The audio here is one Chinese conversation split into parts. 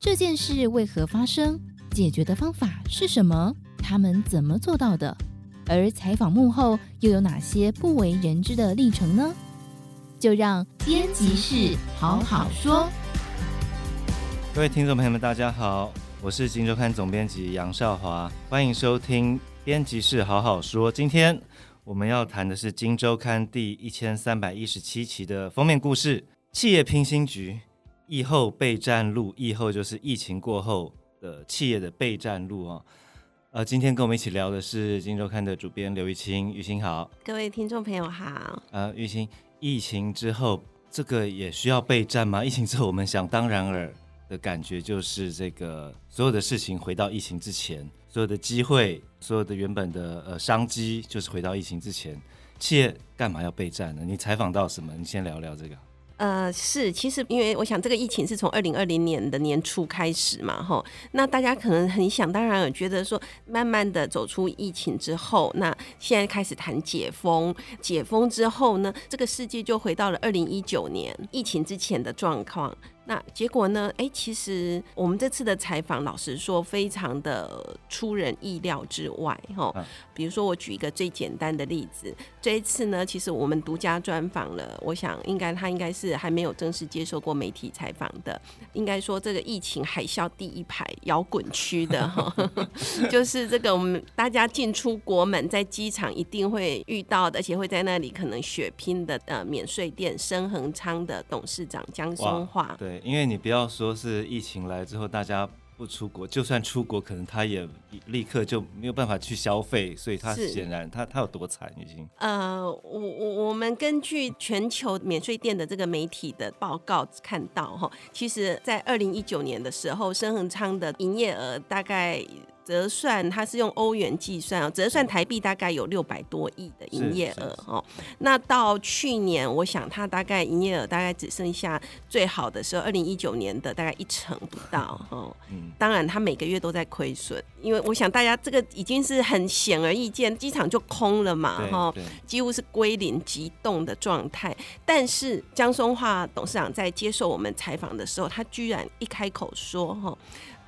这件事为何发生？解决的方法是什么？他们怎么做到的？而采访幕后又有哪些不为人知的历程呢？就让编辑室好好说。各位听众朋友们，大家好，我是《镜周刊》总编辑杨少华，欢迎收听编辑室好好说。今天我们要谈的是《镜周刊》第一千三百一十七期的封面故事：企业拼新局，疫后备战录。疫后就是疫情过后的企业的备战录啊。呃，今天跟我们一起聊的是《金周刊》的主编刘玉清，玉清好，各位听众朋友好。呃，玉清，疫情之后这个也需要备战吗？疫情之后，我们想当然尔的感觉就是这个所有的事情回到疫情之前，所有的机会，所有的原本的呃商机，就是回到疫情之前，企业干嘛要备战呢？你采访到什么？你先聊聊这个。呃，是，其实因为我想这个疫情是从二零二零年的年初开始嘛，吼，那大家可能很想当然觉得说，慢慢的走出疫情之后，那现在开始谈解封，解封之后呢，这个世界就回到了二零一九年疫情之前的状况。那结果呢？哎，其实我们这次的采访，老实说，非常的出人意料之外，哈。比如说，我举一个最简单的例子，这一次呢，其实我们独家专访了，我想应该他应该是还没有正式接受过媒体采访的，应该说这个疫情海啸第一排摇滚区的哈，就是这个我们大家进出国门，在机场一定会遇到的，而且会在那里可能血拼的呃免税店深恒昌的董事长江松华，对。因为你不要说是疫情来之后大家不出国，就算出国，可能他也立刻就没有办法去消费，所以他显然他他有多惨已经。呃，我我我们根据全球免税店的这个媒体的报告看到哈，其实在二零一九年的时候，深恒昌的营业额大概。折算，它是用欧元计算哦，折算台币大概有六百多亿的营业额哦。那到去年，我想它大概营业额大概只剩下最好的时候，二零一九年的大概一成不到哦。当然，它每个月都在亏损，因为我想大家这个已经是很显而易见，机场就空了嘛哈，几乎是归零急冻的状态。但是江松化董事长在接受我们采访的时候，他居然一开口说哈。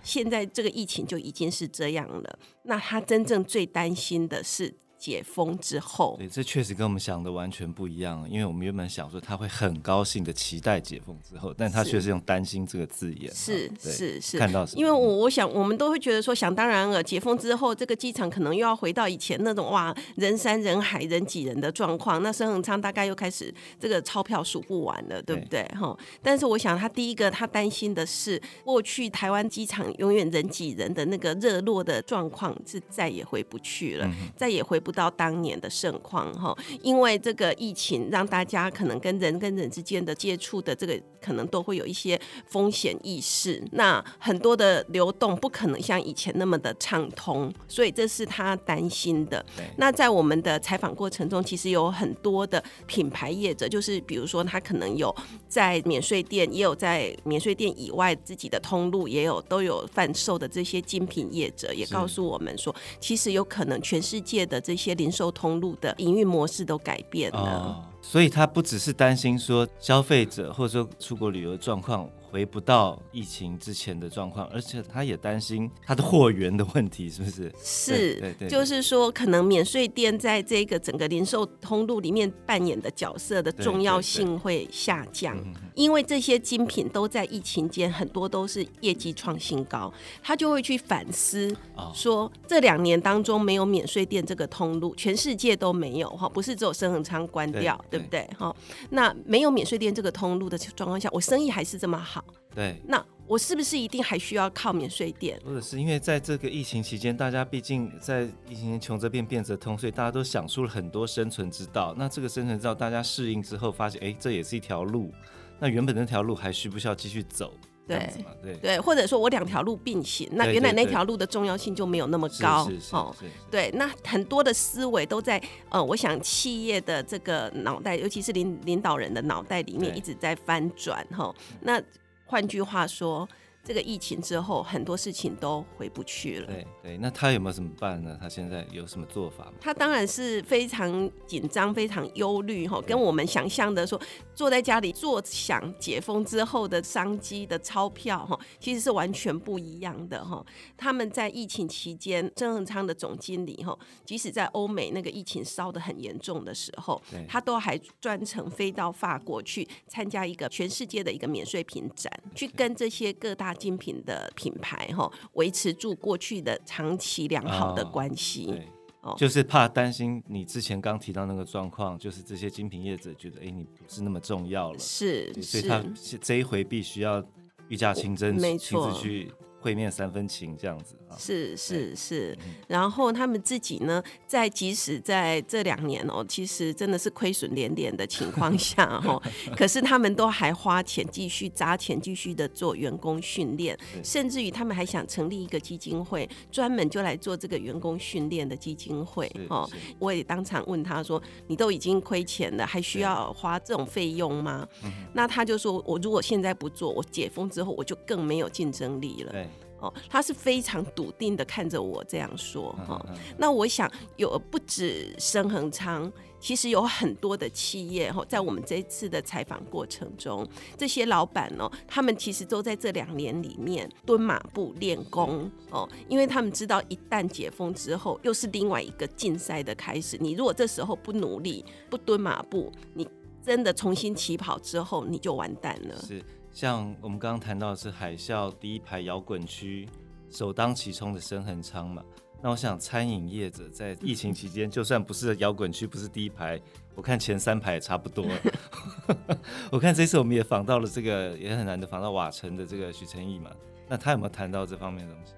现在这个疫情就已经是这样了，那他真正最担心的是。解封之后，对，这确实跟我们想的完全不一样。因为我们原本想说他会很高兴的期待解封之后，但他却是用担心这个字眼。是是是，看到什么？因为我我想我们都会觉得说，想当然了，解封之后这个机场可能又要回到以前那种哇人山人海人挤人的状况。那孙恒昌大概又开始这个钞票数不完了，对不对？哈。但是我想他第一个他担心的是，过去台湾机场永远人挤人的那个热络的状况是再也回不去了，嗯、再也回不。不到当年的盛况哈，因为这个疫情让大家可能跟人跟人之间的接触的这个可能都会有一些风险意识，那很多的流动不可能像以前那么的畅通，所以这是他担心的。那在我们的采访过程中，其实有很多的品牌业者，就是比如说他可能有在免税店，也有在免税店以外自己的通路，也有都有贩售的这些精品业者，也告诉我们说，其实有可能全世界的这些。一些零售通路的营运模式都改变了。所以他不只是担心说消费者或者说出国旅游状况。回不到疫情之前的状况，而且他也担心他的货源的问题，是不是？是，就是说，可能免税店在这个整个零售通路里面扮演的角色的重要性会下降，因为这些精品都在疫情间很多都是业绩创新高，他就会去反思，说这两年当中没有免税店这个通路，全世界都没有哈，不是只有生恒昌关掉，对，对不对？哈，那没有免税店这个通路的状况下，我生意还是这么好。对，那我是不是一定还需要靠免税店？或者是因为在这个疫情期间，大家毕竟在疫情间穷则变，变则通，所以大家都想出了很多生存之道。那这个生存之道，大家适应之后，发现哎，这也是一条路。那原本那条路还需不需要继续走？对对对，或者说我两条路并行，那原来那条路的重要性就没有那么高哦。对，那很多的思维都在呃，我想企业的这个脑袋，尤其是领领导人的脑袋里面一直在翻转哈。那换句话说，这个疫情之后，很多事情都回不去了。对对，那他有没有怎么办呢？他现在有什么做法吗？他当然是非常紧张、非常忧虑哈，跟我们想象的说，坐在家里坐享解封之后的商机的钞票哈，其实是完全不一样的哈。他们在疫情期间，曾恒昌的总经理哈，即使在欧美那个疫情烧得很严重的时候，他都还专程飞到法国去参加一个全世界的一个免税品展，去跟这些各大精品的品牌哈，维持住过去的长期良好的关系。哦，就是怕担心你之前刚提到那个状况，就是这些精品业者觉得，哎，你不是那么重要了，是，所以他这一回必须要御驾亲征，没错，亲自去。会面三分情这样子啊，是是是，然后他们自己呢，在即使在这两年哦，其实真的是亏损连连的情况下哦，可是他们都还花钱继续砸钱继续的做员工训练，甚至于他们还想成立一个基金会，专门就来做这个员工训练的基金会哦。我也当场问他说：“你都已经亏钱了，还需要花这种费用吗？”那他就说：“我如果现在不做，我解封之后我就更没有竞争力了。”哦，他是非常笃定的看着我这样说哈。那我想有不止升恒昌，其实有很多的企业哈，在我们这一次的采访过程中，这些老板哦，他们其实都在这两年里面蹲马步练功哦，因为他们知道一旦解封之后，又是另外一个竞赛的开始。你如果这时候不努力、不蹲马步，你真的重新起跑之后，你就完蛋了。是。像我们刚刚谈到的是海啸第一排摇滚区首当其冲的深恒昌嘛，那我想餐饮业者在疫情期间，就算不是摇滚区，不是第一排，我看前三排也差不多了。我看这次我们也访到了这个也很难得访到瓦城的这个许成义嘛，那他有没有谈到这方面的东西？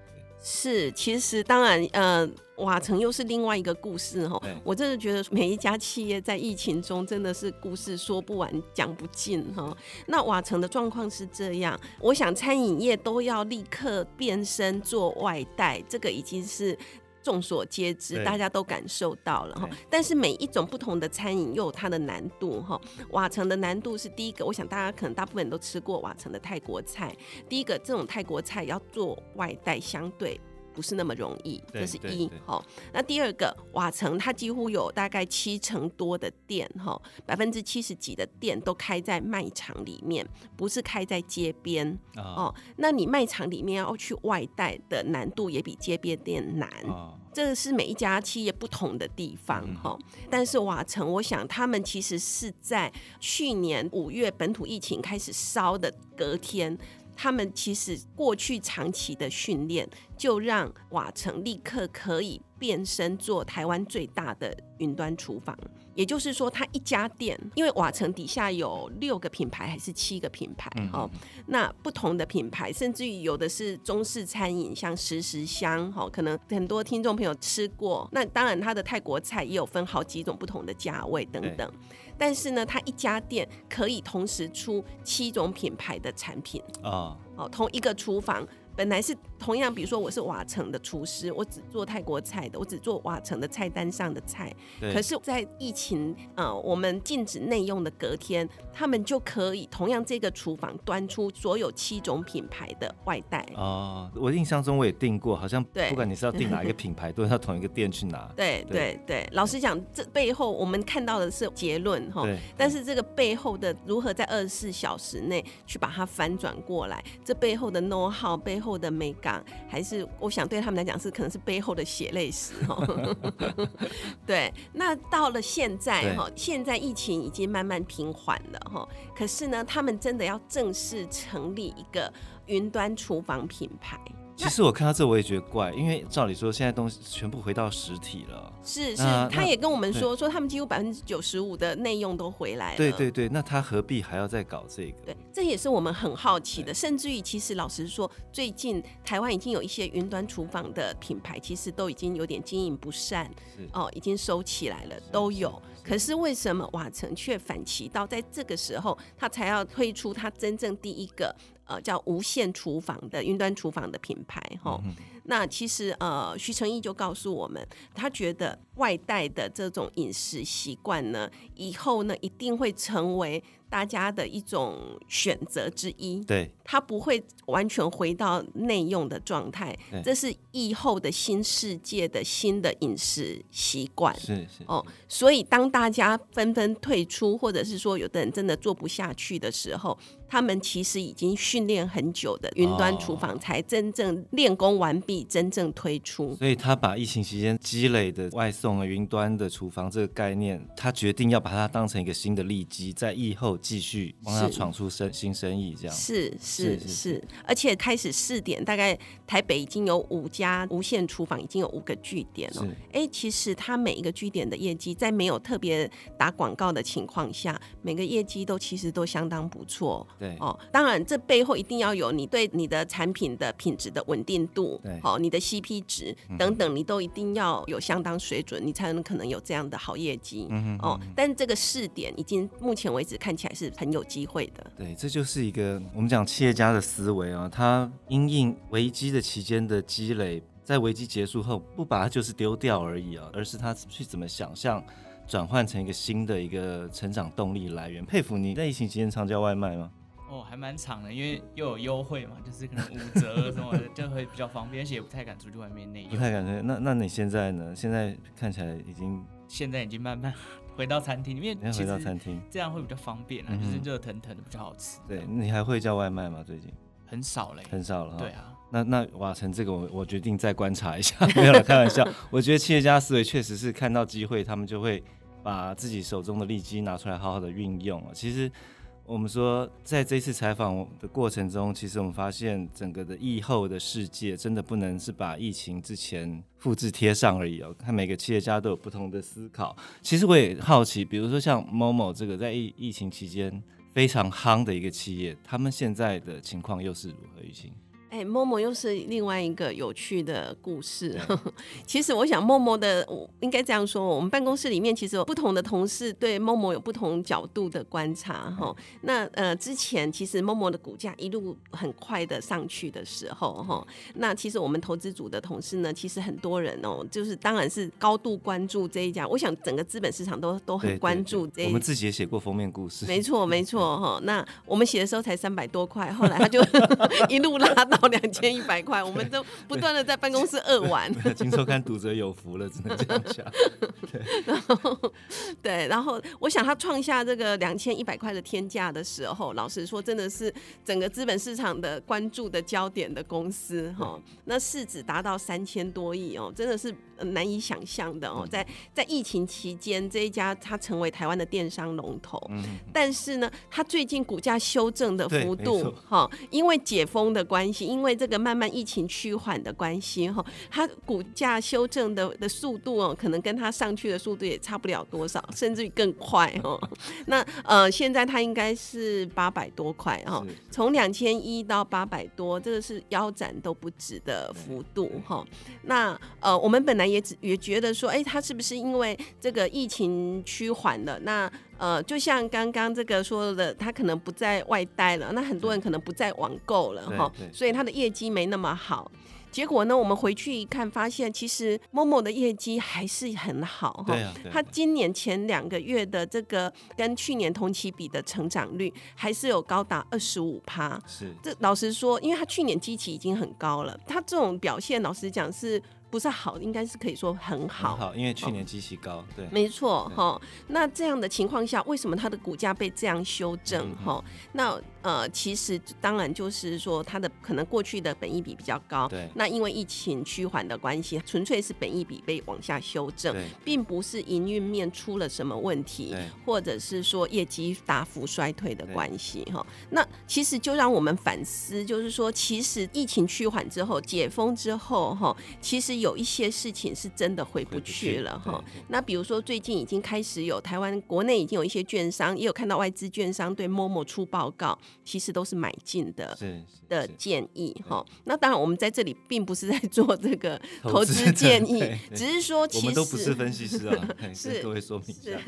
是，其实当然，呃，瓦城又是另外一个故事哈。我真的觉得每一家企业在疫情中真的是故事说不完、讲不尽哈。那瓦城的状况是这样，我想餐饮业都要立刻变身做外带，这个已经是众所皆知，大家都感受到了哈。但是每一种不同的餐饮又有它的难度哈。瓦城的难度是第一个，我想大家可能大部分人都吃过瓦城的泰国菜。第一个，这种泰国菜要做外带，相对不是那么容易，这是一。哈，那第二个，瓦城它几乎有大概七成多的店哈，百分之七十几的店都开在卖场里面，不是开在街边哦。那你卖场里面要去外带的难度也比街边店难。这个是每一家企业不同的地方哈，但是瓦城，我想他们其实是在去年五月本土疫情开始烧的隔天，他们其实过去长期的训练，就让瓦城立刻可以变身做台湾最大的云端厨房。也就是说，它一家店，因为瓦城底下有六个品牌还是七个品牌哦，那不同的品牌，甚至于有的是中式餐饮，像十十香哈，可能很多听众朋友吃过。那当然，它的泰国菜也有分好几种不同的价位等等。但是呢，它一家店可以同时出七种品牌的产品啊，哦，同一个厨房。本来是同样，比如说我是瓦城的厨师，我只做泰国菜的，我只做瓦城的菜单上的菜。可是，在疫情呃我们禁止内用的隔天，他们就可以同样这个厨房端出所有七种品牌的外带。哦，我印象中我也订过，好像不管你是要订哪一个品牌，都要同一个店去拿。对对对，老实讲，这背后我们看到的是结论哈，但是这个背后的如何在二十四小时内去把它翻转过来，这背后的 know how 背后。后的美感，还是我想对他们来讲是可能是背后的血泪史哦。对，那到了现在哈，现在疫情已经慢慢平缓了哈，可是呢，他们真的要正式成立一个云端厨房品牌。其实我看到这我也觉得怪，因为照理说现在东西全部回到实体了。是是，他也跟我们说说他们几乎百分之九十五的内用都回来了。对对对，那他何必还要再搞这个？对，这也是我们很好奇的。甚至于，其实老实说，最近台湾已经有一些云端厨房的品牌，其实都已经有点经营不善，哦，已经收起来了，都有。可是为什么瓦城却反其道，在这个时候他才要推出他真正第一个呃叫无线厨房的云端厨房的品牌？哈、嗯，那其实呃徐成义就告诉我们，他觉得外带的这种饮食习惯呢，以后呢一定会成为大家的一种选择之一。对，它不会完全回到内用的状态，这是疫后的新世界的新的饮食习惯。是是哦，所以当大家纷纷退出，或者是说有的人真的做不下去的时候。他们其实已经训练很久的云端厨房，才真正练功完毕，真正推出。哦。所以他把疫情期间积累的外送啊、云端的厨房这个概念，他决定要把它当成一个新的利基，在疫后继续帮他闯出生新生意，这样。是是是，是，而且开始试点，大概台北已经有五家无线厨房，已经有五个据点了。哎，其实它每一个据点的业绩，在没有特别打广告的情况下，每个业绩都其实都相当不错。对哦，当然，这背后一定要有你对你的产品的品质的稳定度，对，哦，你的 CP 值等等，你都一定要有相当水准，你才能可能有这样的好业绩。嗯哦，但是这个试点已经目前为止看起来是很有机会的。对，这就是一个我们讲企业家的思维啊，他因应危机的期间的积累，在危机结束后不把它就是丢掉而已啊，而是他去怎么想象。转换成一个新的一个成长动力来源，佩服你在疫情期间常叫外卖吗？哦，还蛮长的，因为又有优惠嘛，就是可能五折什么的，就会比较方便，而且也不太敢出去外面内用。不太敢出去，那那你现在呢？现在看起来已经，现在已经慢慢回到餐厅里面，回到餐厅，这样会比较方便啊，嗯、就是热腾腾的比较好吃。对，你还会叫外卖吗？最近很少嘞，很少了。对啊，那那瓦城这个我我决定再观察一下，没有了，开玩笑。我觉得企业家思维确实是看到机会，他们就会。把自己手中的利基拿出来，好好的运用。其实，我们说，在这次采访的过程中，其实我们发现，整个的疫后的世界，真的不能是把疫情之前复制贴上而已哦。看每个企业家都有不同的思考。其实我也好奇，比如说像某某这个在疫疫情期间非常夯的一个企业，他们现在的情况又是如何？运行？哎，Momo 又是另外一个有趣的故事。其实我想，Momo 的我应该这样说，我们办公室里面其实有不同的同事对 Momo 有不同角度的观察。哈，那呃，之前其实 Momo 的股价一路很快的上去的时候，哈，那其实我们投资组的同事呢，其实很多人哦，就是当然是高度关注这一家。我想整个资本市场都都很关注这一家。我们自己也写过封面故事。没错，没错，哈。那我们写的时候才三百多块，后来他就 一路拉到。两千一百块，我们都不断的在办公室饿完。金周刊读者有福了，只能这样讲。对，然后 对，然后我想他创下这个两千一百块的天价的时候，老实说，真的是整个资本市场的关注的焦点的公司哈。那市值达到三千多亿哦，真的是难以想象的哦。在在疫情期间，这一家它成为台湾的电商龙头。嗯。但是呢，它最近股价修正的幅度哈，因为解封的关系。因为这个慢慢疫情趋缓的关系哈，它股价修正的的速度哦，可能跟它上去的速度也差不了多少，甚至于更快哦。那呃，现在它应该是八百多块哈，从两千一到八百多，这个是腰斩都不止的幅度哈。那呃，我们本来也只也觉得说，哎，它是不是因为这个疫情趋缓了？那呃，就像刚刚这个说的，他可能不在外带了，那很多人可能不再网购了哈，所以他的业绩没那么好。结果呢，我们回去一看，发现其实 Momo 的业绩还是很好哈。他今年前两个月的这个跟去年同期比的成长率，还是有高达二十五趴。是，这老实说，因为他去年基期已经很高了，他这种表现，老实讲是。不是好，应该是可以说很好。好，因为去年基期高，哦、对，没错哈。那这样的情况下，为什么它的股价被这样修正？哈、嗯，那呃，其实当然就是说它的可能过去的本益比比较高，对。那因为疫情趋缓的关系，纯粹是本益比被往下修正，并不是营运面出了什么问题，或者是说业绩大幅衰退的关系哈。那其实就让我们反思，就是说，其实疫情趋缓之后，解封之后哈，其实。有一些事情是真的回不去了哈。那比如说，最近已经开始有台湾国内已经有一些券商，也有看到外资券商对 Momo 出报告，其实都是买进的是的建议哈。那当然，我们在这里并不是在做 这个投资建议，只是说其实我们都不是分析师啊，是跟各位说明一下。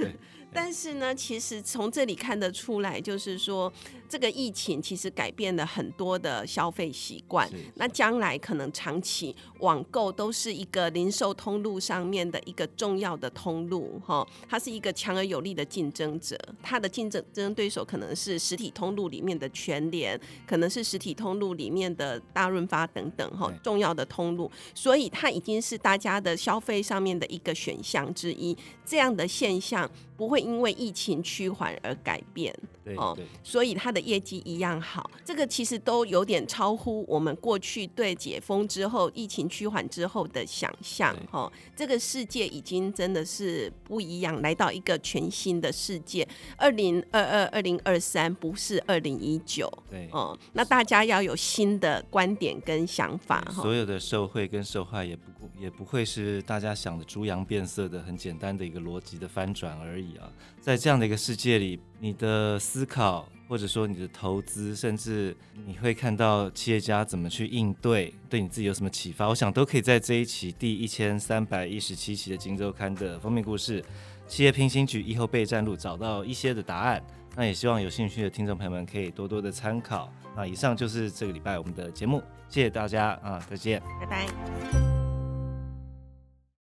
但是呢，其实从这里看得出来，就是说这个疫情其实改变了很多的消费习惯。那将来可能长期网购都是一个零售通路上面的一个重要的通路，哈，它是一个强而有力的竞争者。它的竞争争对手可能是实体通路里面的全联，可能是实体通路里面的大润发等等，哈，重要的通路。所以它已经是大家的消费上面的一个选项之一。这样的现象不会因为疫情趋缓而改变，哦，所以它的业绩一样好。这个其实都有点超乎我们过去对解封之后、疫情趋缓之后的想象，哈。这个世界已经真的是不一样，来到一个全新的世界。二零二二、二零二三不是二零一九，对，哦，那大家要有新的观点跟想法，哈。所有的受贿跟受害也不也不会是大家想的猪羊变色的很简单的一个逻辑的翻转而已啊。在这样的一个世界里，你的思考，或者说你的投资，甚至你会看到企业家怎么去应对，对你自己有什么启发？我想都可以在这一期第一千三百一十七期的《金周刊》的封面故事《企业平行局以后备战路》找到一些的答案。那也希望有兴趣的听众朋友们可以多多的参考。那以上就是这个礼拜我们的节目，谢谢大家啊，再见，拜拜。